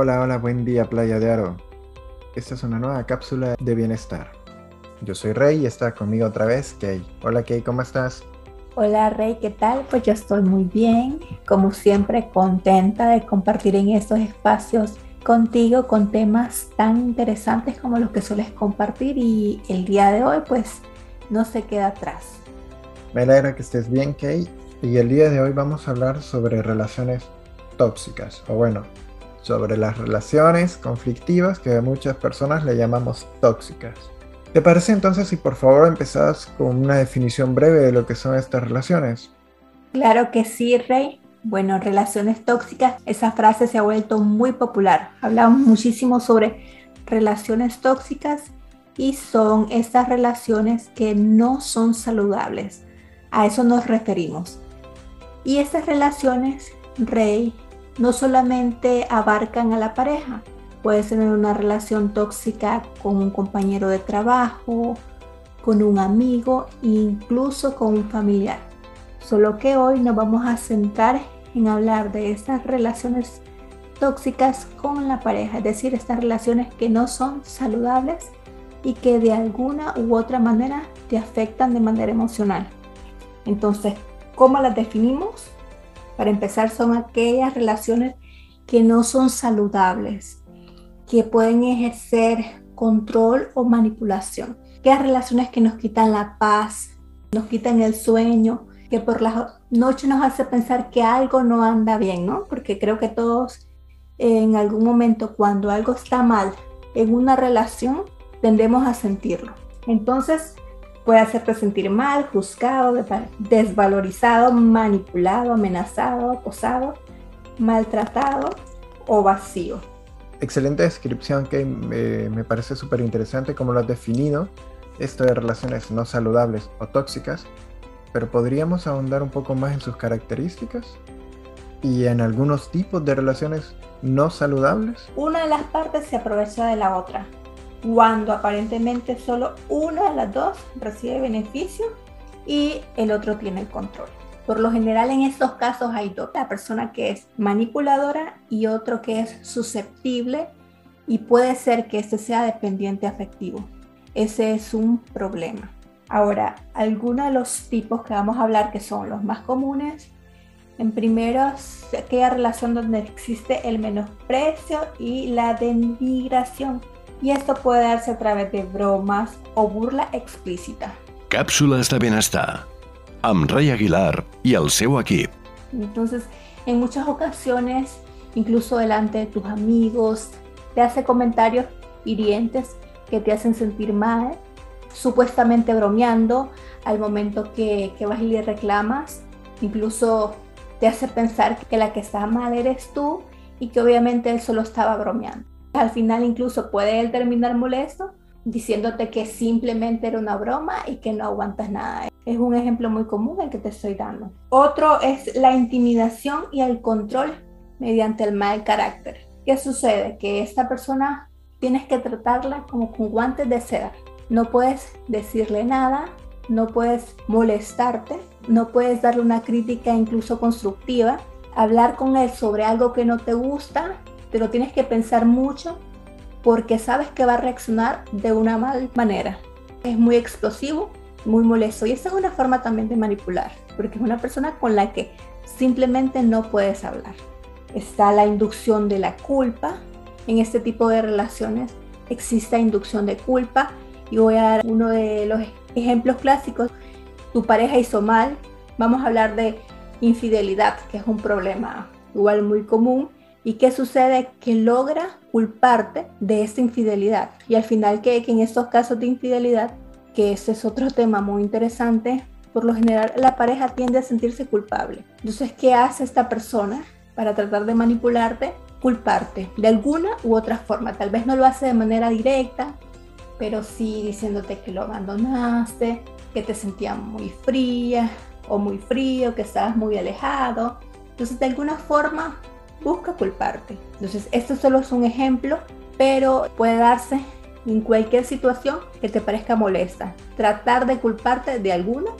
Hola, hola, buen día Playa de Aro. Esta es una nueva cápsula de bienestar. Yo soy Rey y está conmigo otra vez Kay. Hola Kay, ¿cómo estás? Hola Rey, ¿qué tal? Pues yo estoy muy bien, como siempre contenta de compartir en estos espacios contigo con temas tan interesantes como los que sueles compartir y el día de hoy pues no se queda atrás. Me alegra que estés bien Kay y el día de hoy vamos a hablar sobre relaciones tóxicas o bueno, sobre las relaciones conflictivas que a muchas personas le llamamos tóxicas. ¿Te parece entonces si por favor empezás con una definición breve de lo que son estas relaciones? Claro que sí, Rey. Bueno, relaciones tóxicas, esa frase se ha vuelto muy popular. Hablamos muchísimo sobre relaciones tóxicas y son estas relaciones que no son saludables. A eso nos referimos. Y estas relaciones, Rey, no solamente abarcan a la pareja, puedes tener una relación tóxica con un compañero de trabajo, con un amigo, incluso con un familiar. Solo que hoy nos vamos a centrar en hablar de estas relaciones tóxicas con la pareja, es decir, estas relaciones que no son saludables y que de alguna u otra manera te afectan de manera emocional. Entonces, ¿cómo las definimos? Para empezar, son aquellas relaciones que no son saludables, que pueden ejercer control o manipulación. Aquellas relaciones que nos quitan la paz, nos quitan el sueño, que por la noche nos hace pensar que algo no anda bien, ¿no? Porque creo que todos en algún momento cuando algo está mal en una relación tendemos a sentirlo. Entonces, puede hacerte sentir mal, juzgado, desvalorizado, manipulado, amenazado, acosado, maltratado o vacío. Excelente descripción que me parece súper interesante como lo has definido, esto de relaciones no saludables o tóxicas, pero podríamos ahondar un poco más en sus características y en algunos tipos de relaciones no saludables. Una de las partes se aprovecha de la otra cuando aparentemente solo una de las dos recibe beneficio y el otro tiene el control. Por lo general en estos casos hay dos, la persona que es manipuladora y otro que es susceptible y puede ser que este sea dependiente afectivo. Ese es un problema. Ahora, algunos de los tipos que vamos a hablar que son los más comunes, en primero, aquella relación donde existe el menosprecio y la denigración y esto puede darse a través de bromas o burla explícita. Cápsulas de bienestar amb Ray Aguilar y el seu equip. Entonces, en muchas ocasiones, incluso delante de tus amigos, te hace comentarios hirientes que te hacen sentir mal, supuestamente bromeando al momento que, que vas y le reclamas, incluso te hace pensar que la que está mal eres tú y que obviamente él solo estaba bromeando. Al final incluso puede él terminar molesto diciéndote que simplemente era una broma y que no aguantas nada. Es un ejemplo muy común el que te estoy dando. Otro es la intimidación y el control mediante el mal carácter. ¿Qué sucede? Que esta persona tienes que tratarla como con guantes de seda. No puedes decirle nada, no puedes molestarte, no puedes darle una crítica incluso constructiva, hablar con él sobre algo que no te gusta te lo tienes que pensar mucho porque sabes que va a reaccionar de una mal manera. Es muy explosivo, muy molesto y esa es una forma también de manipular, porque es una persona con la que simplemente no puedes hablar. Está la inducción de la culpa. En este tipo de relaciones existe inducción de culpa y voy a dar uno de los ejemplos clásicos. Tu pareja hizo mal. Vamos a hablar de infidelidad, que es un problema igual muy común ¿Y qué sucede? Que logra culparte de esta infidelidad. Y al final que, que en estos casos de infidelidad, que ese es otro tema muy interesante, por lo general la pareja tiende a sentirse culpable. Entonces, ¿qué hace esta persona para tratar de manipularte? Culparte de alguna u otra forma. Tal vez no lo hace de manera directa, pero sí diciéndote que lo abandonaste, que te sentías muy fría o muy frío, que estabas muy alejado. Entonces, de alguna forma, busca culparte. Entonces, esto solo es un ejemplo, pero puede darse en cualquier situación que te parezca molesta. Tratar de culparte de alguna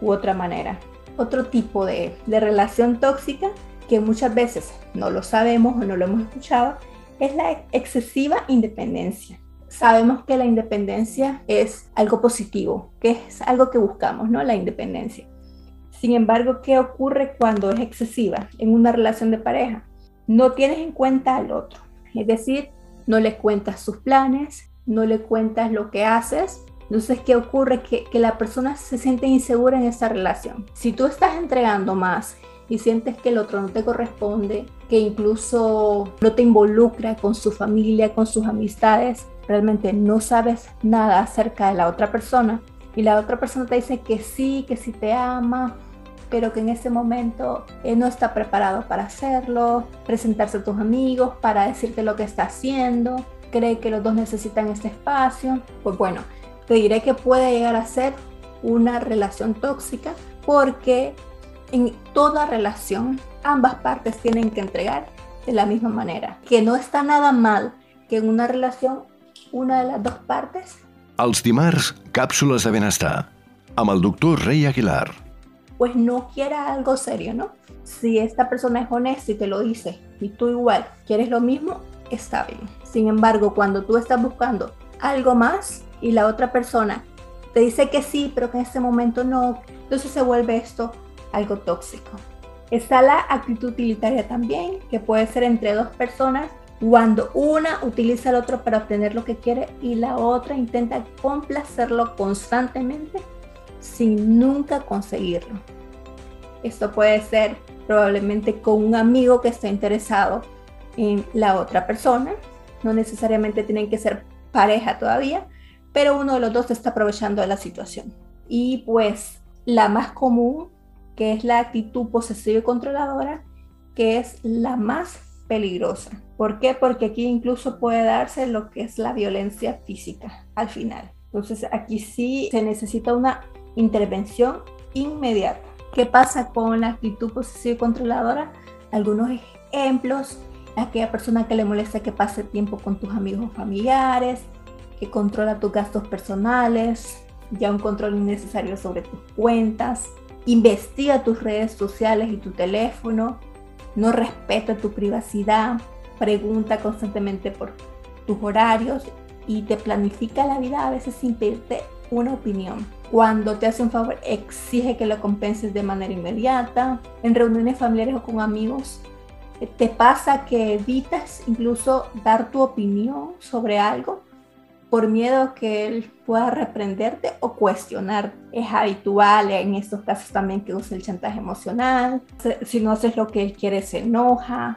u otra manera. Otro tipo de, de relación tóxica que muchas veces no lo sabemos o no lo hemos escuchado es la excesiva independencia. Sabemos que la independencia es algo positivo, que es algo que buscamos, ¿no? La independencia. Sin embargo, ¿qué ocurre cuando es excesiva en una relación de pareja? No tienes en cuenta al otro. Es decir, no le cuentas sus planes, no le cuentas lo que haces. Entonces, ¿qué ocurre? Que, que la persona se siente insegura en esa relación. Si tú estás entregando más y sientes que el otro no te corresponde, que incluso no te involucra con su familia, con sus amistades, realmente no sabes nada acerca de la otra persona y la otra persona te dice que sí, que sí te ama, pero que en ese momento eh, no está preparado para hacerlo, presentarse a tus amigos para decirte lo que está haciendo, cree que los dos necesitan este espacio, pues bueno, te diré que puede llegar a ser una relación tóxica porque en toda relación ambas partes tienen que entregar de la misma manera, que no está nada mal que en una relación una de las dos partes. Els dimarts, càpsules de benestar, amb el doctor Rey Aguilar. Pues no quiera algo serio, ¿no? Si esta persona es honesta y te lo dice, y tú igual quieres lo mismo, está bien. Sin embargo, cuando tú estás buscando algo más y la otra persona te dice que sí, pero que en este momento no, entonces se vuelve esto algo tóxico. Está la actitud utilitaria también, que puede ser entre dos personas cuando una utiliza al otro para obtener lo que quiere y la otra intenta complacerlo constantemente sin nunca conseguirlo. Esto puede ser probablemente con un amigo que está interesado en la otra persona. No necesariamente tienen que ser pareja todavía, pero uno de los dos está aprovechando de la situación. Y pues la más común, que es la actitud posesiva y controladora, que es la más peligrosa. ¿Por qué? Porque aquí incluso puede darse lo que es la violencia física al final. Entonces aquí sí se necesita una intervención inmediata. ¿Qué pasa con la actitud posesiva y controladora? Algunos ejemplos, aquella persona que le molesta que pase tiempo con tus amigos o familiares, que controla tus gastos personales, ya un control innecesario sobre tus cuentas, investiga tus redes sociales y tu teléfono, no respeta tu privacidad, pregunta constantemente por tus horarios y te planifica la vida a veces sin pedirte una opinión. Cuando te hace un favor, exige que lo compenses de manera inmediata. En reuniones familiares o con amigos, te pasa que evitas incluso dar tu opinión sobre algo por miedo a que él pueda reprenderte o cuestionar. Es habitual en estos casos también que use el chantaje emocional. Si no haces lo que él quiere, se enoja.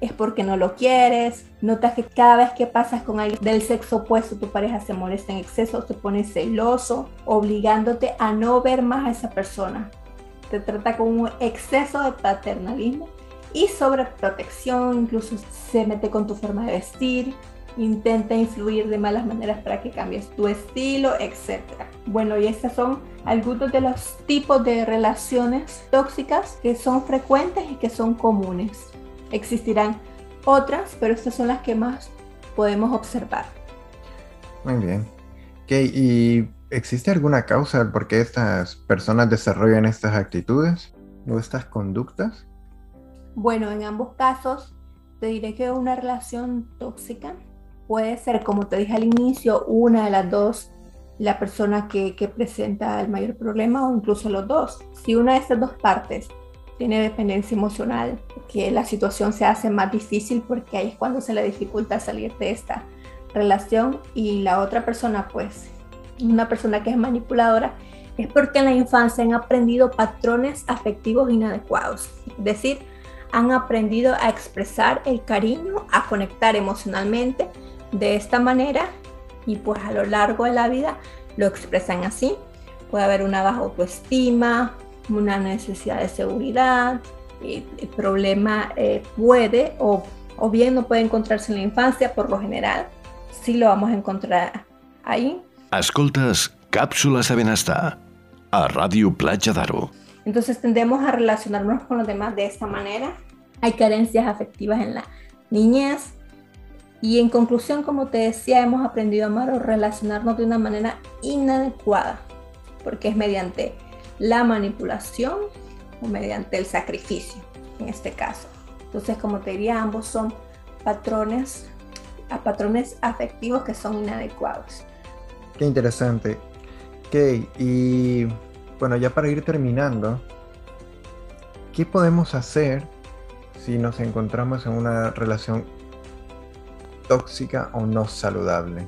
Es porque no lo quieres. Notas que cada vez que pasas con alguien del sexo opuesto, tu pareja se molesta en exceso, se pone celoso, obligándote a no ver más a esa persona. Te trata con un exceso de paternalismo y sobreprotección, incluso se mete con tu forma de vestir, intenta influir de malas maneras para que cambies tu estilo, etc. Bueno, y estos son algunos de los tipos de relaciones tóxicas que son frecuentes y que son comunes. Existirán otras, pero estas son las que más podemos observar. Muy bien. ¿Y existe alguna causa por qué estas personas desarrollan estas actitudes o estas conductas? Bueno, en ambos casos te diré que una relación tóxica puede ser, como te dije al inicio, una de las dos la persona que, que, presenta el mayor problema o incluso los dos. Si una de estas dos partes tiene dependencia emocional, que la situación se hace más difícil porque ahí es cuando se le dificulta salir de esta relación y la otra persona, pues, una persona que es manipuladora, es porque en la infancia han aprendido patrones afectivos inadecuados. Es decir, han aprendido a expresar el cariño, a conectar emocionalmente de esta manera y pues a lo largo de la vida lo expresan así. Puede haber una baja autoestima, una necesidad de seguridad, el problema eh, puede o, o bien no puede encontrarse en la infancia por lo general, sí lo vamos a encontrar ahí. Escoltes cápsulas de bienestar a Radio Playa d'Aro. Entonces tendemos a relacionarnos con los demás de esta manera. Hay carencias afectivas en la niñez, y en conclusión, como te decía, hemos aprendido a amar o relacionarnos de una manera inadecuada, porque es mediante la manipulación o mediante el sacrificio, en este caso. Entonces, como te diría, ambos son patrones a patrones afectivos que son inadecuados. Qué interesante. Ok, y bueno, ya para ir terminando, ¿qué podemos hacer si nos encontramos en una relación tóxica o no saludable?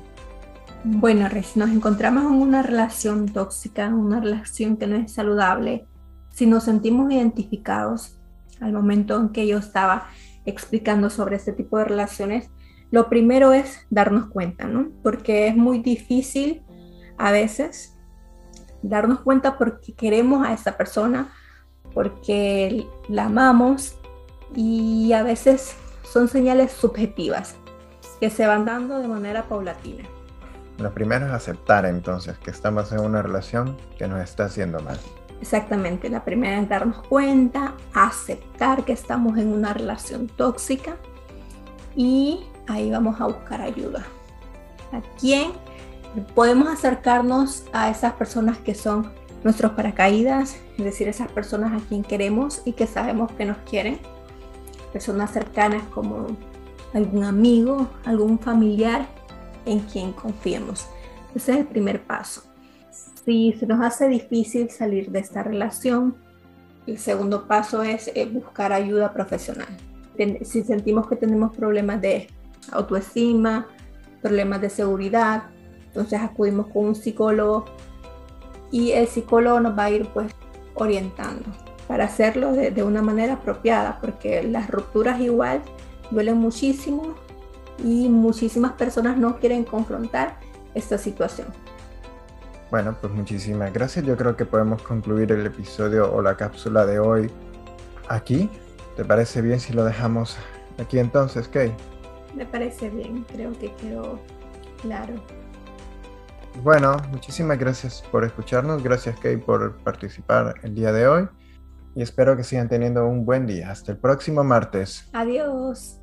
Bueno, si nos encontramos en una relación tóxica, una relación que no es saludable, si nos sentimos identificados al momento en que yo estaba explicando sobre este tipo de relaciones, lo primero es darnos cuenta, ¿no? Porque es muy difícil a veces darnos cuenta porque queremos a esa persona, porque la amamos y a veces son señales subjetivas que se van dando de manera paulatina. Lo primero es aceptar entonces que estamos en una relación que nos está haciendo mal. Exactamente, la primera es darnos cuenta, aceptar que estamos en una relación tóxica y ahí vamos a buscar ayuda. ¿A quién? Podemos acercarnos a esas personas que son nuestros paracaídas, es decir, esas personas a quien queremos y que sabemos que nos quieren, personas cercanas como algún amigo, algún familiar en quien confiemos. Ese es el primer paso. Si se nos hace difícil salir de esta relación, el segundo paso es eh, buscar ayuda profesional. Si sentimos que tenemos problemas de autoestima, problemas de seguridad, entonces acudimos con un psicólogo y el psicólogo nos va a ir pues orientando para hacerlo de, de una manera apropiada, porque las rupturas igual duelen muchísimo y muchísimas personas no quieren confrontar esta situación. Bueno, pues muchísimas gracias. Yo creo que podemos concluir el episodio o la cápsula de hoy aquí. ¿Te parece bien si lo dejamos aquí entonces, Kay? Me parece bien, creo que quedó claro. Bueno, muchísimas gracias por escucharnos. Gracias, Kay, por participar el día de hoy. Y espero que sigan teniendo un buen día. Hasta el próximo martes. Adiós.